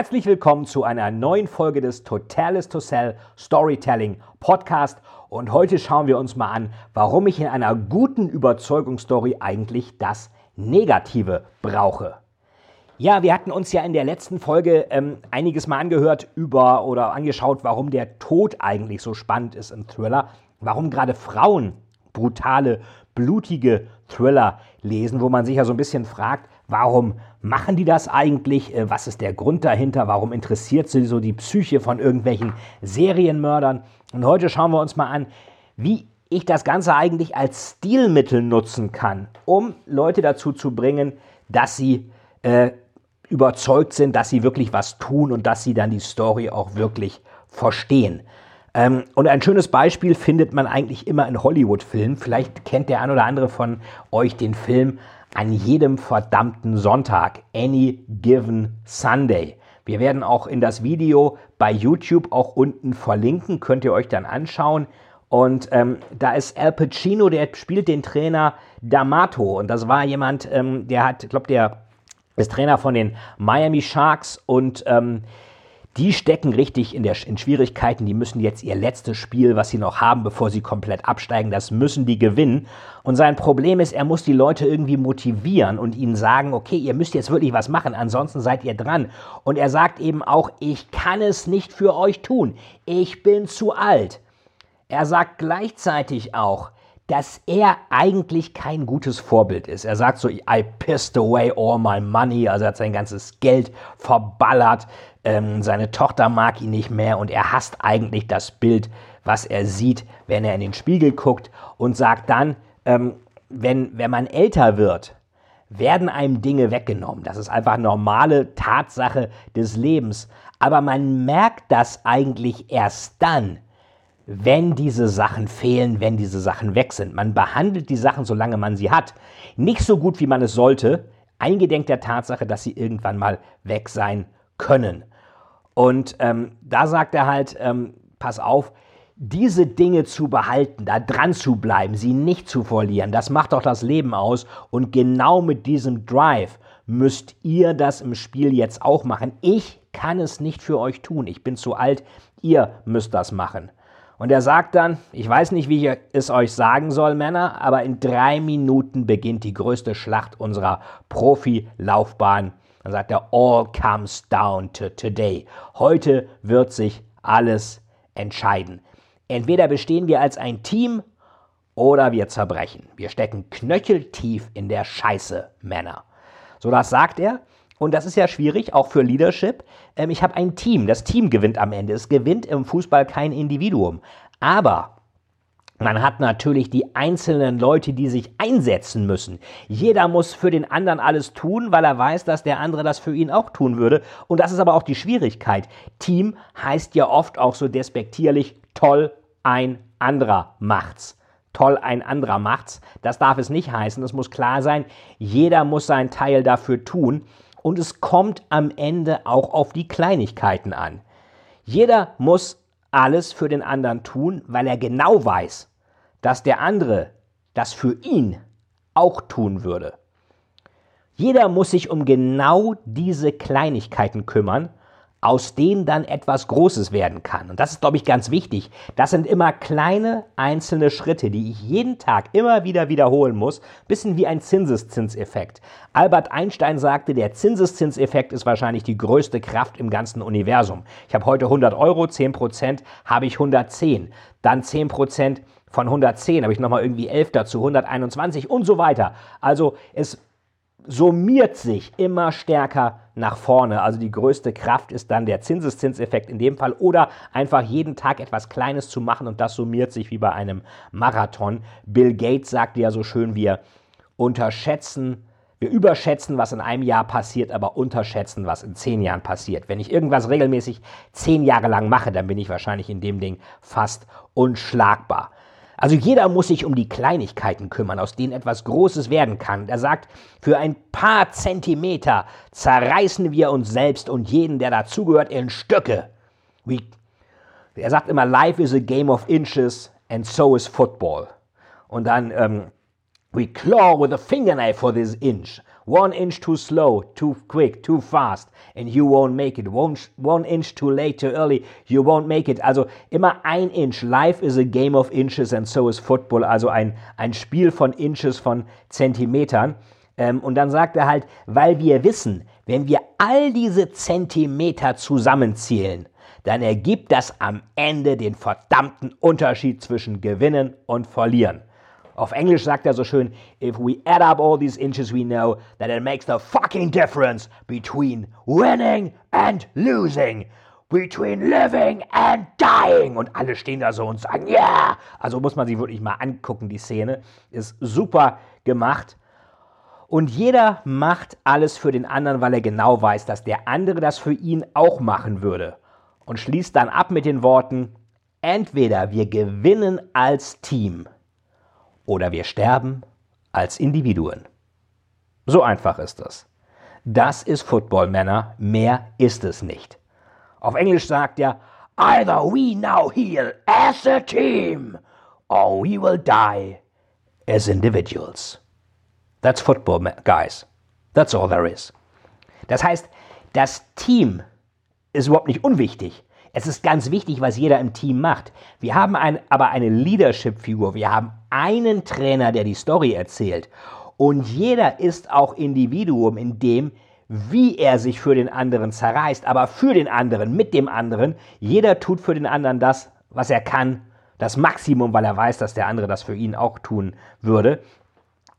Herzlich willkommen zu einer neuen Folge des Totalis to Sell Storytelling Podcast. Und heute schauen wir uns mal an, warum ich in einer guten Überzeugungsstory eigentlich das Negative brauche. Ja, wir hatten uns ja in der letzten Folge ähm, einiges mal angehört über oder angeschaut, warum der Tod eigentlich so spannend ist im Thriller. Warum gerade Frauen brutale, blutige Thriller lesen, wo man sich ja so ein bisschen fragt, warum machen die das eigentlich? Äh, was ist der Grund dahinter? Warum interessiert sie so die Psyche von irgendwelchen Serienmördern? Und heute schauen wir uns mal an, wie ich das Ganze eigentlich als Stilmittel nutzen kann, um Leute dazu zu bringen, dass sie äh, überzeugt sind, dass sie wirklich was tun und dass sie dann die Story auch wirklich verstehen. Ähm, und ein schönes Beispiel findet man eigentlich immer in Hollywood-Filmen. Vielleicht kennt der ein oder andere von euch den Film An jedem verdammten Sonntag, Any Given Sunday. Wir werden auch in das Video bei YouTube auch unten verlinken, könnt ihr euch dann anschauen. Und ähm, da ist Al Pacino, der spielt den Trainer D'Amato. Und das war jemand, ähm, der hat, ich glaube, der ist Trainer von den Miami Sharks und ähm, die stecken richtig in, der, in Schwierigkeiten. Die müssen jetzt ihr letztes Spiel, was sie noch haben, bevor sie komplett absteigen, das müssen die gewinnen. Und sein Problem ist, er muss die Leute irgendwie motivieren und ihnen sagen, okay, ihr müsst jetzt wirklich was machen, ansonsten seid ihr dran. Und er sagt eben auch, ich kann es nicht für euch tun. Ich bin zu alt. Er sagt gleichzeitig auch, dass er eigentlich kein gutes Vorbild ist. Er sagt so, I pissed away all my money, also er hat sein ganzes Geld verballert, ähm, seine Tochter mag ihn nicht mehr und er hasst eigentlich das Bild, was er sieht, wenn er in den Spiegel guckt und sagt dann, ähm, wenn, wenn man älter wird, werden einem Dinge weggenommen. Das ist einfach normale Tatsache des Lebens. Aber man merkt das eigentlich erst dann, wenn diese Sachen fehlen, wenn diese Sachen weg sind. Man behandelt die Sachen, solange man sie hat, nicht so gut, wie man es sollte, eingedenk der Tatsache, dass sie irgendwann mal weg sein können. Und ähm, da sagt er halt, ähm, pass auf, diese Dinge zu behalten, da dran zu bleiben, sie nicht zu verlieren, das macht doch das Leben aus. Und genau mit diesem Drive müsst ihr das im Spiel jetzt auch machen. Ich kann es nicht für euch tun. Ich bin zu alt. Ihr müsst das machen. Und er sagt dann, ich weiß nicht, wie ich es euch sagen soll, Männer, aber in drei Minuten beginnt die größte Schlacht unserer Profilaufbahn. Dann sagt er, all comes down to today. Heute wird sich alles entscheiden. Entweder bestehen wir als ein Team oder wir zerbrechen. Wir stecken knöcheltief in der Scheiße, Männer. So, das sagt er. Und das ist ja schwierig, auch für Leadership. Ähm, ich habe ein Team. Das Team gewinnt am Ende. Es gewinnt im Fußball kein Individuum. Aber man hat natürlich die einzelnen Leute, die sich einsetzen müssen. Jeder muss für den anderen alles tun, weil er weiß, dass der andere das für ihn auch tun würde. Und das ist aber auch die Schwierigkeit. Team heißt ja oft auch so despektierlich, toll, ein anderer macht's. Toll, ein anderer macht's. Das darf es nicht heißen. Es muss klar sein, jeder muss seinen Teil dafür tun und es kommt am Ende auch auf die Kleinigkeiten an. Jeder muss alles für den anderen tun, weil er genau weiß, dass der andere das für ihn auch tun würde. Jeder muss sich um genau diese Kleinigkeiten kümmern aus denen dann etwas Großes werden kann. Und das ist, glaube ich, ganz wichtig. Das sind immer kleine einzelne Schritte, die ich jeden Tag immer wieder wiederholen muss. Bisschen wie ein Zinseszinseffekt. Albert Einstein sagte, der Zinseszinseffekt ist wahrscheinlich die größte Kraft im ganzen Universum. Ich habe heute 100 Euro, 10 Prozent habe ich 110. Dann 10 Prozent von 110 habe ich nochmal irgendwie 11 dazu, 121 und so weiter. Also es summiert sich immer stärker nach vorne. Also die größte Kraft ist dann der Zinseszinseffekt in dem Fall oder einfach jeden Tag etwas Kleines zu machen und das summiert sich wie bei einem Marathon. Bill Gates sagte ja so schön, wir unterschätzen Wir überschätzen, was in einem Jahr passiert, aber unterschätzen, was in zehn Jahren passiert. Wenn ich irgendwas regelmäßig zehn Jahre lang mache, dann bin ich wahrscheinlich in dem Ding fast unschlagbar. Also jeder muss sich um die Kleinigkeiten kümmern, aus denen etwas Großes werden kann. Er sagt, für ein paar Zentimeter zerreißen wir uns selbst und jeden, der dazugehört, in Stücke. We, er sagt immer, life is a game of inches and so is football. Und dann, ähm, We claw with a fingernail for this inch. One inch too slow, too quick, too fast, and you won't make it. One, inch too late, too early, you won't make it. Also immer ein Inch. Life is a game of inches and so is football. Also ein, ein Spiel von Inches, von Zentimetern. Ähm, und dann sagt er halt, weil wir wissen, wenn wir all diese Zentimeter zusammenzählen, dann ergibt das am Ende den verdammten Unterschied zwischen Gewinnen und Verlieren. Auf Englisch sagt er so schön, if we add up all these inches we know that it makes the fucking difference between winning and losing. Between living and dying. Und alle stehen da so und sagen, ja. Yeah! Also muss man sich wirklich mal angucken, die Szene. Ist super gemacht. Und jeder macht alles für den anderen, weil er genau weiß, dass der andere das für ihn auch machen würde. Und schließt dann ab mit den Worten, entweder wir gewinnen als Team oder wir sterben als Individuen. So einfach ist es. Das ist Football, Männer, mehr ist es nicht. Auf Englisch sagt er, either we now heal as a team or we will die as individuals. That's football, guys. That's all there is. Das heißt, das Team ist überhaupt nicht unwichtig. Es ist ganz wichtig, was jeder im Team macht. Wir haben ein, aber eine Leadership-Figur. Wir haben einen Trainer, der die Story erzählt. Und jeder ist auch Individuum in dem, wie er sich für den anderen zerreißt, aber für den anderen, mit dem anderen. Jeder tut für den anderen das, was er kann, das Maximum, weil er weiß, dass der andere das für ihn auch tun würde.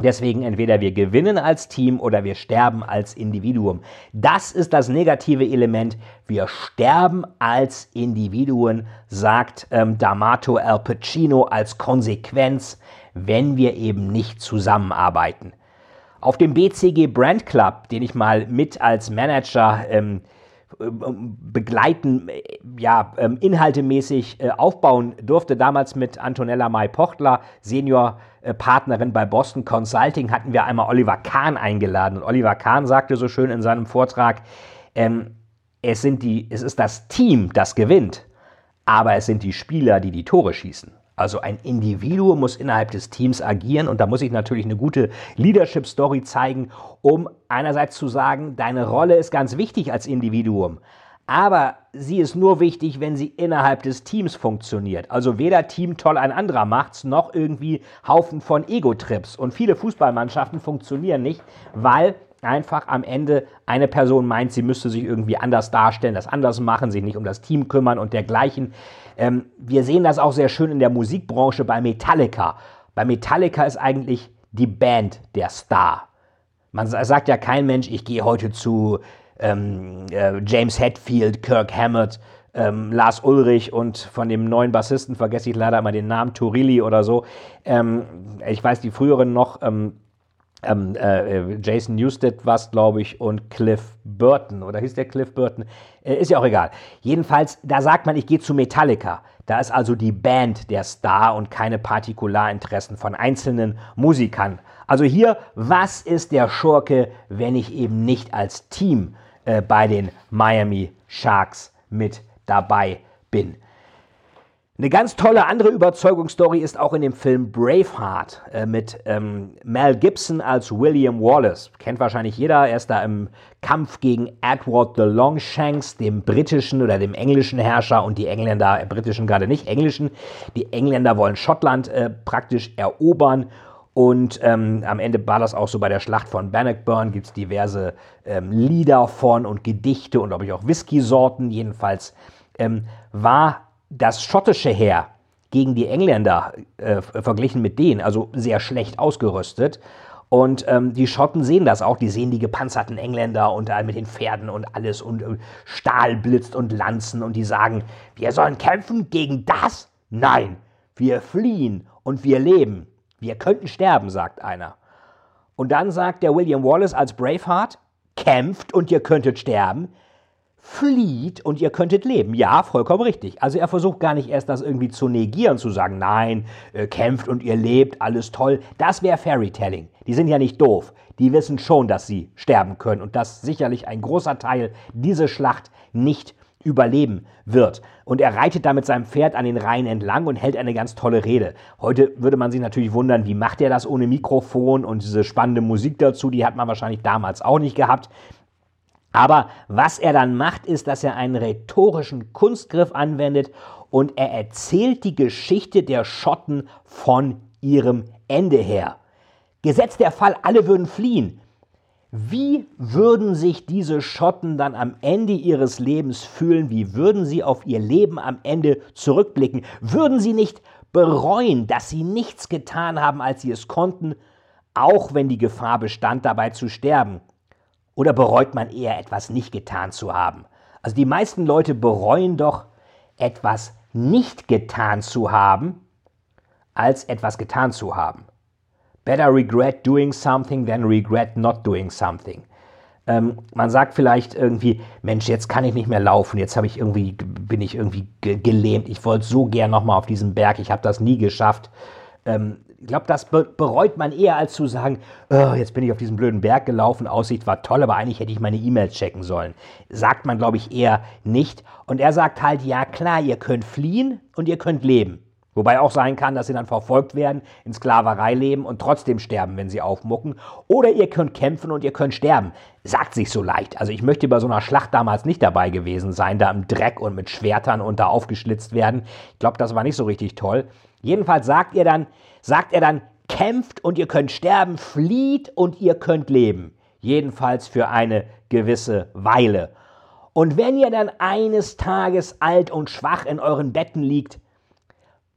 Deswegen entweder wir gewinnen als Team oder wir sterben als Individuum. Das ist das negative Element. Wir sterben als Individuen, sagt ähm, D'Amato Al Pacino als Konsequenz, wenn wir eben nicht zusammenarbeiten. Auf dem BCG Brand Club, den ich mal mit als Manager ähm, begleiten, ja, ähm, inhaltemäßig äh, aufbauen durfte. Damals mit Antonella Mai Pochtler, Senior-Partnerin bei Boston Consulting, hatten wir einmal Oliver Kahn eingeladen. Und Oliver Kahn sagte so schön in seinem Vortrag, ähm, es, sind die, es ist das Team, das gewinnt, aber es sind die Spieler, die die Tore schießen. Also ein Individuum muss innerhalb des Teams agieren und da muss ich natürlich eine gute Leadership-Story zeigen, um einerseits zu sagen, deine Rolle ist ganz wichtig als Individuum, aber sie ist nur wichtig, wenn sie innerhalb des Teams funktioniert. Also weder Team toll ein anderer macht's, noch irgendwie Haufen von Ego-Trips. Und viele Fußballmannschaften funktionieren nicht, weil einfach am Ende eine Person meint, sie müsste sich irgendwie anders darstellen, das anders machen, sich nicht um das Team kümmern und dergleichen. Ähm, wir sehen das auch sehr schön in der Musikbranche bei Metallica. Bei Metallica ist eigentlich die Band der Star. Man sagt ja kein Mensch, ich gehe heute zu ähm, äh, James Hetfield, Kirk Hammett, ähm, Lars Ulrich und von dem neuen Bassisten vergesse ich leider immer den Namen, Turilli oder so. Ähm, ich weiß die früheren noch, ähm, ähm, äh, Jason Newsted war es, glaube ich, und Cliff Burton. Oder hieß der Cliff Burton? Äh, ist ja auch egal. Jedenfalls, da sagt man, ich gehe zu Metallica. Da ist also die Band der Star und keine Partikularinteressen von einzelnen Musikern. Also hier, was ist der Schurke, wenn ich eben nicht als Team äh, bei den Miami Sharks mit dabei bin? Eine ganz tolle andere Überzeugungsstory ist auch in dem Film Braveheart äh, mit ähm, Mel Gibson als William Wallace. Kennt wahrscheinlich jeder. Er ist da im Kampf gegen Edward the Longshanks, dem britischen oder dem englischen Herrscher und die Engländer, äh, britischen gerade nicht, englischen. Die Engländer wollen Schottland äh, praktisch erobern. Und ähm, am Ende war das auch so bei der Schlacht von Bannockburn, gibt es diverse ähm, Lieder von und Gedichte und glaube ich auch Whisky-Sorten. Jedenfalls ähm, war das schottische Heer gegen die Engländer äh, verglichen mit denen, also sehr schlecht ausgerüstet. Und ähm, die Schotten sehen das auch, die sehen die gepanzerten Engländer und äh, mit den Pferden und alles und äh, Stahl blitzt und Lanzen und die sagen, wir sollen kämpfen gegen das? Nein, wir fliehen und wir leben. Wir könnten sterben, sagt einer. Und dann sagt der William Wallace als Braveheart, kämpft und ihr könntet sterben, flieht und ihr könntet leben. Ja, vollkommen richtig. Also er versucht gar nicht erst das irgendwie zu negieren, zu sagen, nein, äh, kämpft und ihr lebt, alles toll. Das wäre Fairytelling. Die sind ja nicht doof. Die wissen schon, dass sie sterben können und dass sicherlich ein großer Teil diese Schlacht nicht überleben wird. Und er reitet da mit seinem Pferd an den Rhein entlang und hält eine ganz tolle Rede. Heute würde man sich natürlich wundern, wie macht er das ohne Mikrofon und diese spannende Musik dazu, die hat man wahrscheinlich damals auch nicht gehabt. Aber was er dann macht, ist, dass er einen rhetorischen Kunstgriff anwendet und er erzählt die Geschichte der Schotten von ihrem Ende her. Gesetzt der Fall, alle würden fliehen. Wie würden sich diese Schotten dann am Ende ihres Lebens fühlen? Wie würden sie auf ihr Leben am Ende zurückblicken? Würden sie nicht bereuen, dass sie nichts getan haben, als sie es konnten, auch wenn die Gefahr bestand, dabei zu sterben? Oder bereut man eher etwas nicht getan zu haben? Also die meisten Leute bereuen doch etwas nicht getan zu haben, als etwas getan zu haben. Better regret doing something than regret not doing something. Ähm, man sagt vielleicht irgendwie, Mensch, jetzt kann ich nicht mehr laufen, jetzt ich irgendwie, bin ich irgendwie gelähmt, ich wollte so gern nochmal auf diesen Berg, ich habe das nie geschafft. Ähm, ich glaube, das be bereut man eher, als zu sagen, oh, jetzt bin ich auf diesen blöden Berg gelaufen, Aussicht war toll, aber eigentlich hätte ich meine E-Mails checken sollen. Sagt man, glaube ich, eher nicht. Und er sagt halt, ja klar, ihr könnt fliehen und ihr könnt leben. Wobei auch sein kann, dass sie dann verfolgt werden, in Sklaverei leben und trotzdem sterben, wenn sie aufmucken. Oder ihr könnt kämpfen und ihr könnt sterben. Sagt sich so leicht. Also ich möchte bei so einer Schlacht damals nicht dabei gewesen sein, da im Dreck und mit Schwertern und da aufgeschlitzt werden. Ich glaube, das war nicht so richtig toll. Jedenfalls sagt ihr dann, sagt er dann, kämpft und ihr könnt sterben, flieht und ihr könnt leben. Jedenfalls für eine gewisse Weile. Und wenn ihr dann eines Tages alt und schwach in euren Betten liegt,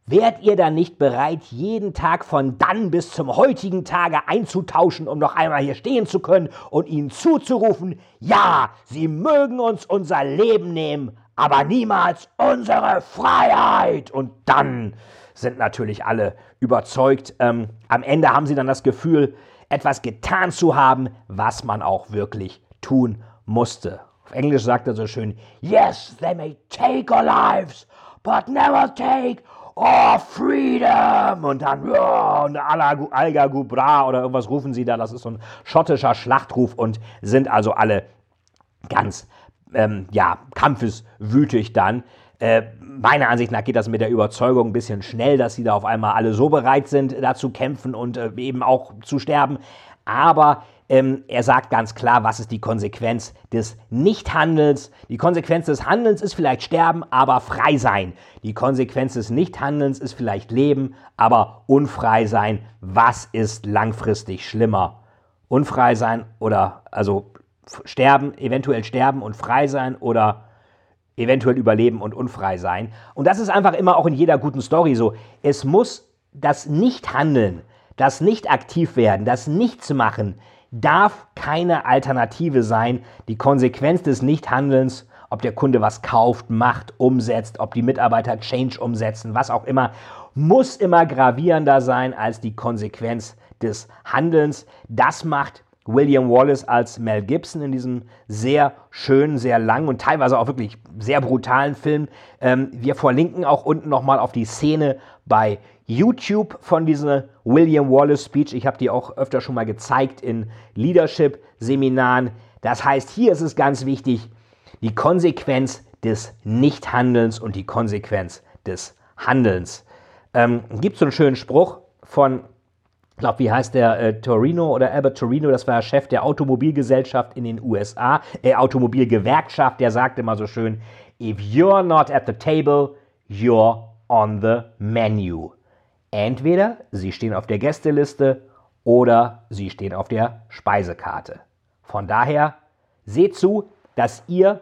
Wärt ihr dann nicht bereit, jeden Tag von dann bis zum heutigen Tage einzutauschen, um noch einmal hier stehen zu können und ihnen zuzurufen, ja, sie mögen uns unser Leben nehmen, aber niemals unsere Freiheit. Und dann sind natürlich alle überzeugt. Ähm, am Ende haben sie dann das Gefühl, etwas getan zu haben, was man auch wirklich tun musste. Auf Englisch sagt er so schön, Yes, they may take our lives, but never take oh, Freedom! Und dann, und Alga Gubra oder irgendwas rufen sie da. Das ist so ein schottischer Schlachtruf und sind also alle ganz, ähm, ja, kampfeswütig dann. Äh, meiner Ansicht nach geht das mit der Überzeugung ein bisschen schnell, dass sie da auf einmal alle so bereit sind, da zu kämpfen und äh, eben auch zu sterben. Aber ähm, er sagt ganz klar, was ist die Konsequenz des Nichthandelns. Die Konsequenz des Handelns ist vielleicht sterben, aber frei sein. Die Konsequenz des Nichthandelns ist vielleicht leben, aber unfrei sein. Was ist langfristig schlimmer? Unfrei sein oder also sterben, eventuell sterben und frei sein oder eventuell überleben und unfrei sein. Und das ist einfach immer auch in jeder guten Story so. Es muss das Nichthandeln, das Nicht-Aktiv-Werden, das Nichts-Machen, darf keine Alternative sein. Die Konsequenz des Nichthandelns, ob der Kunde was kauft, macht, umsetzt, ob die Mitarbeiter Change umsetzen, was auch immer, muss immer gravierender sein als die Konsequenz des Handelns. Das macht William Wallace als Mel Gibson in diesem sehr schönen, sehr langen und teilweise auch wirklich sehr brutalen Film. Ähm, wir verlinken auch unten nochmal auf die Szene bei YouTube von dieser William Wallace Speech. Ich habe die auch öfter schon mal gezeigt in Leadership-Seminaren. Das heißt, hier ist es ganz wichtig, die Konsequenz des Nichthandelns und die Konsequenz des Handelns. Ähm, Gibt so einen schönen Spruch von, ich glaube, wie heißt der, äh, Torino oder Albert Torino, das war Chef der Automobilgesellschaft in den USA, äh, Automobilgewerkschaft, der sagte immer so schön, if you're not at the table, you're on the menu. Entweder Sie stehen auf der Gästeliste oder Sie stehen auf der Speisekarte. Von daher seht zu, dass ihr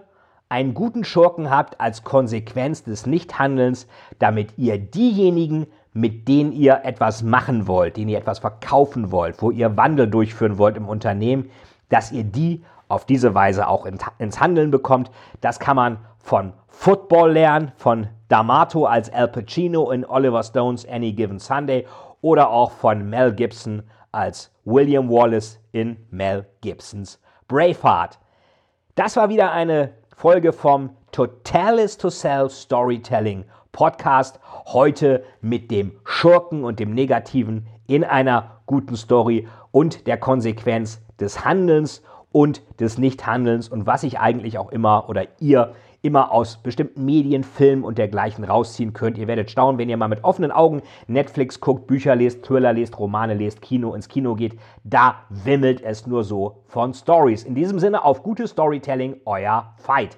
einen guten Schurken habt als Konsequenz des Nichthandelns, damit ihr diejenigen, mit denen ihr etwas machen wollt, denen ihr etwas verkaufen wollt, wo ihr Wandel durchführen wollt im Unternehmen, dass ihr die auf diese Weise auch ins Handeln bekommt. Das kann man von Football lernen, von D'Amato als Al Pacino in Oliver Stones Any Given Sunday oder auch von Mel Gibson als William Wallace in Mel Gibsons Braveheart. Das war wieder eine Folge vom Totalis to Sell Storytelling Podcast. Heute mit dem Schurken und dem Negativen in einer guten Story und der Konsequenz des Handelns und des Nichthandelns und was ich eigentlich auch immer oder ihr immer aus bestimmten Medien, Filmen und dergleichen rausziehen könnt. Ihr werdet staunen, wenn ihr mal mit offenen Augen Netflix guckt, Bücher lest, Thriller lest, Romane lest, Kino ins Kino geht. Da wimmelt es nur so von Stories. In diesem Sinne auf gutes Storytelling, euer Fight.